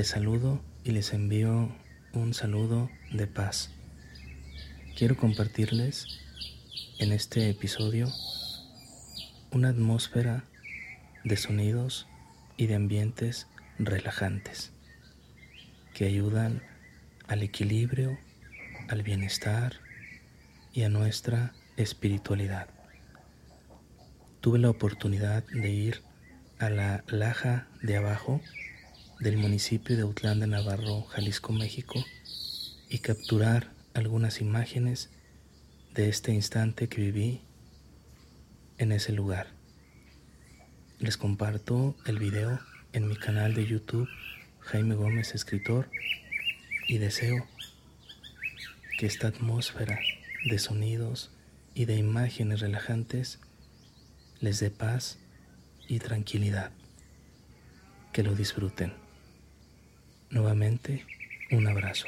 Les saludo y les envío un saludo de paz. Quiero compartirles en este episodio una atmósfera de sonidos y de ambientes relajantes que ayudan al equilibrio, al bienestar y a nuestra espiritualidad. Tuve la oportunidad de ir a la Laja de Abajo del municipio de Utlán de Navarro, Jalisco, México, y capturar algunas imágenes de este instante que viví en ese lugar. Les comparto el video en mi canal de YouTube Jaime Gómez Escritor y deseo que esta atmósfera de sonidos y de imágenes relajantes les dé paz y tranquilidad. Que lo disfruten. Nuevamente, un abrazo.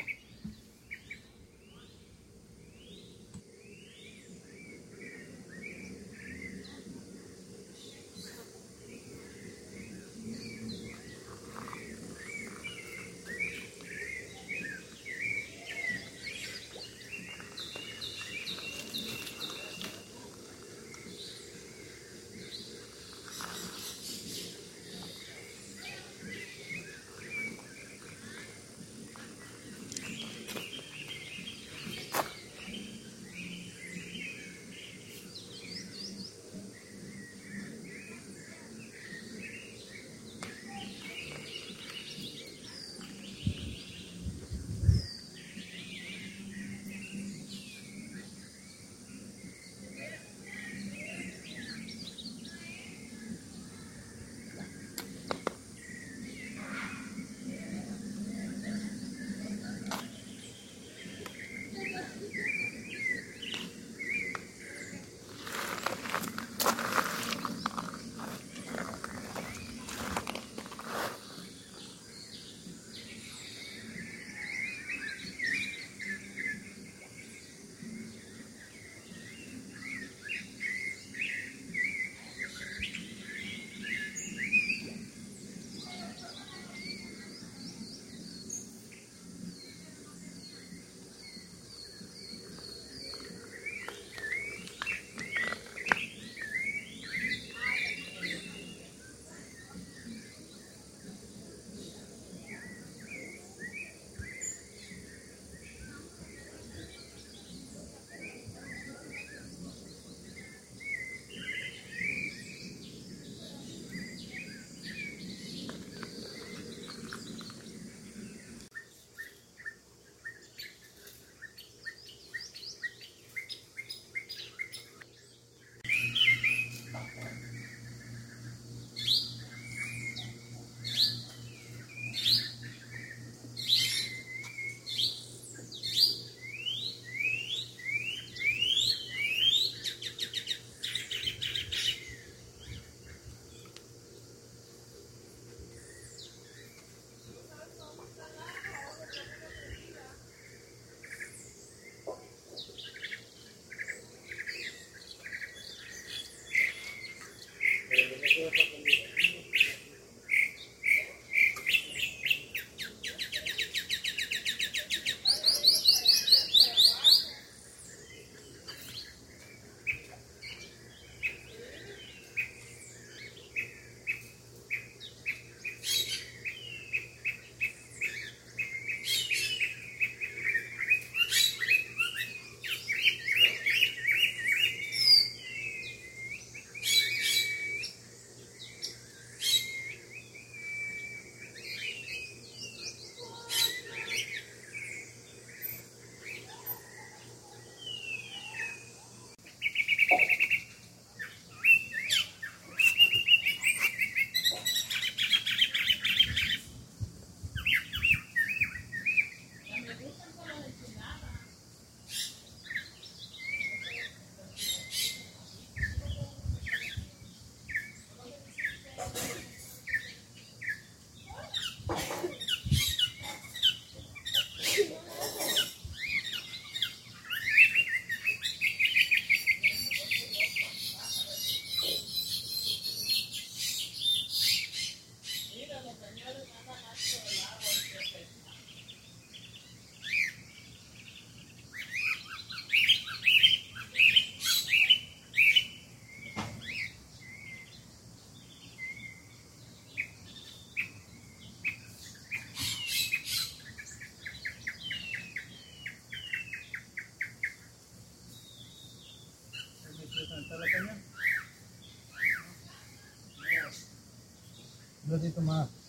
Un ratito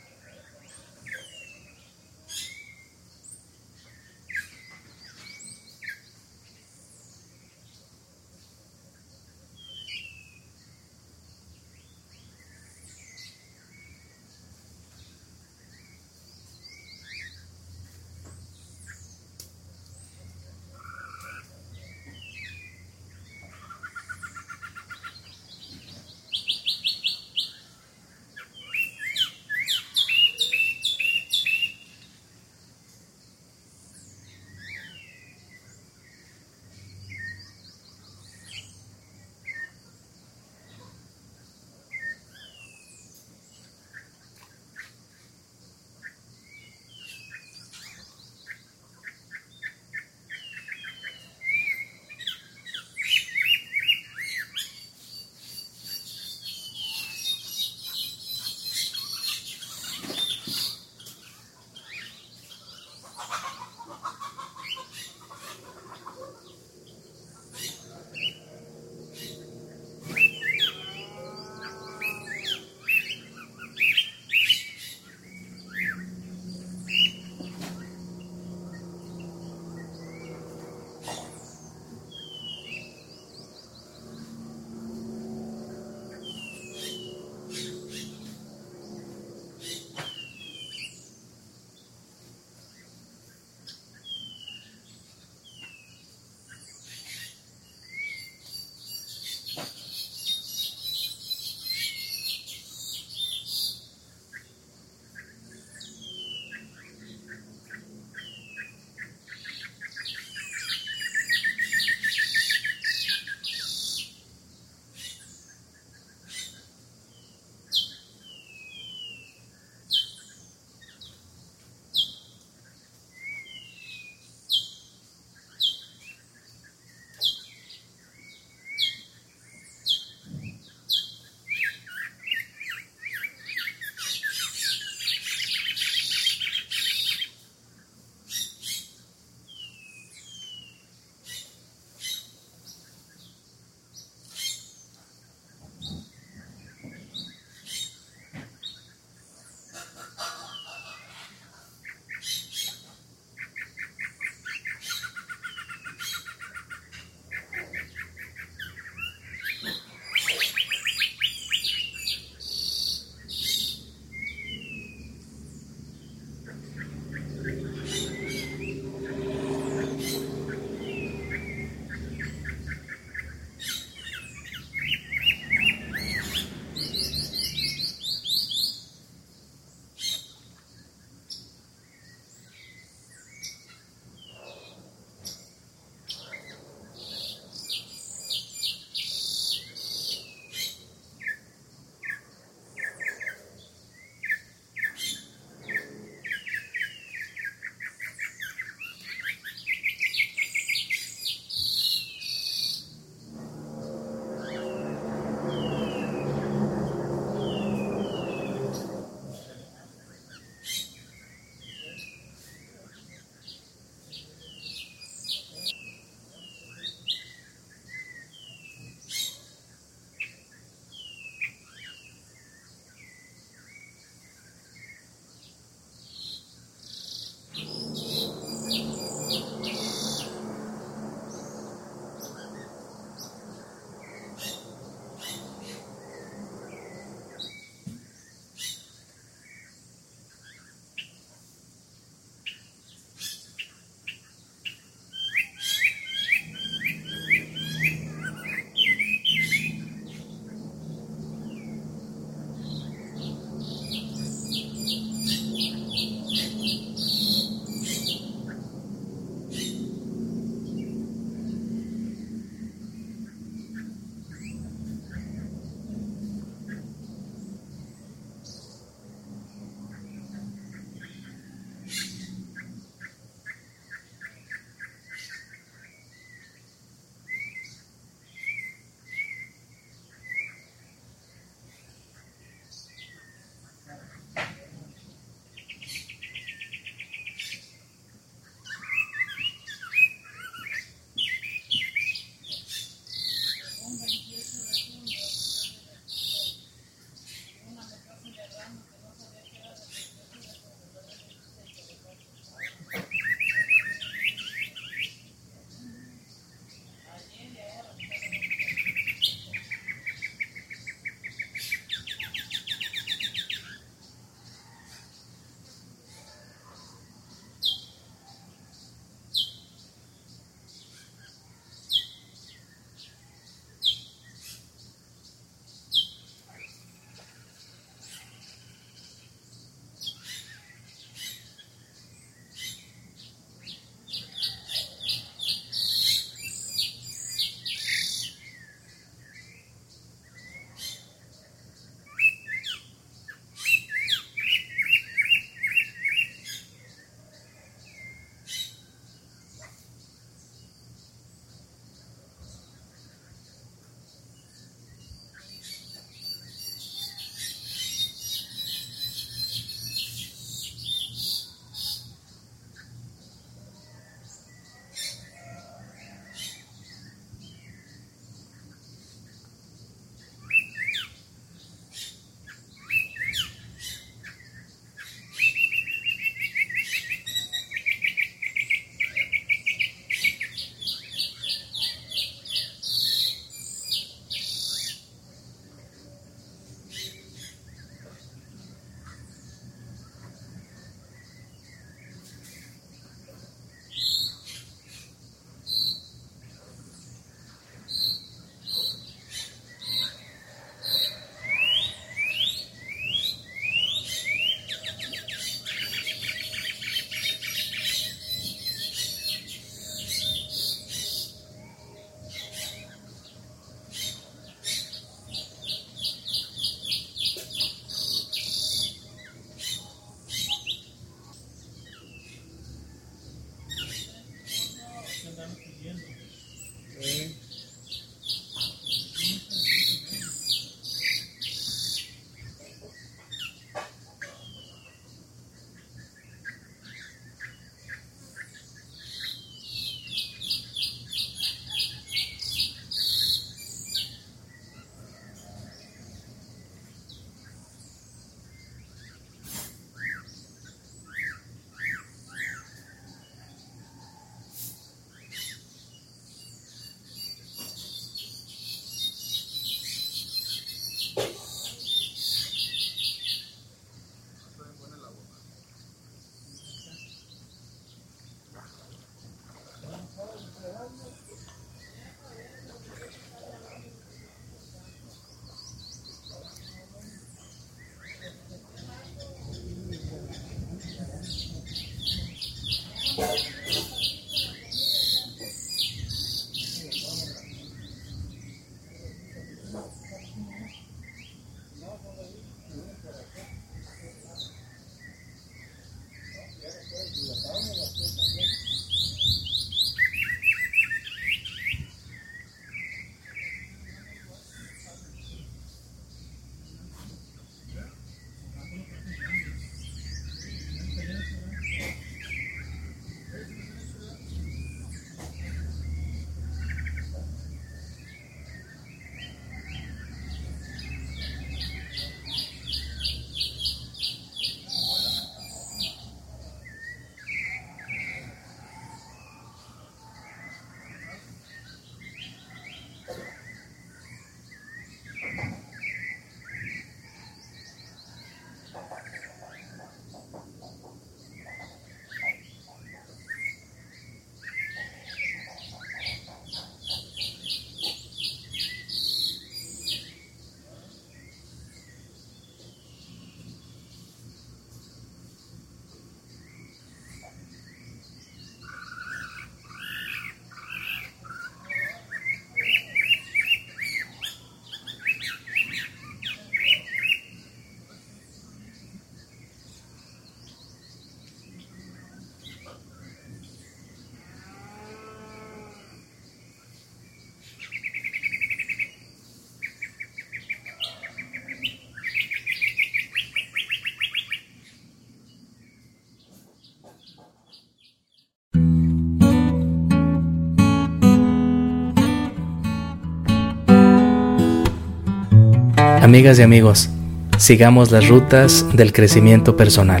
Amigas y amigos, sigamos las rutas del crecimiento personal.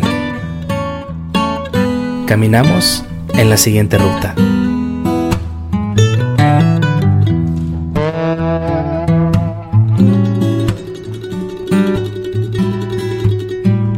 Caminamos en la siguiente ruta.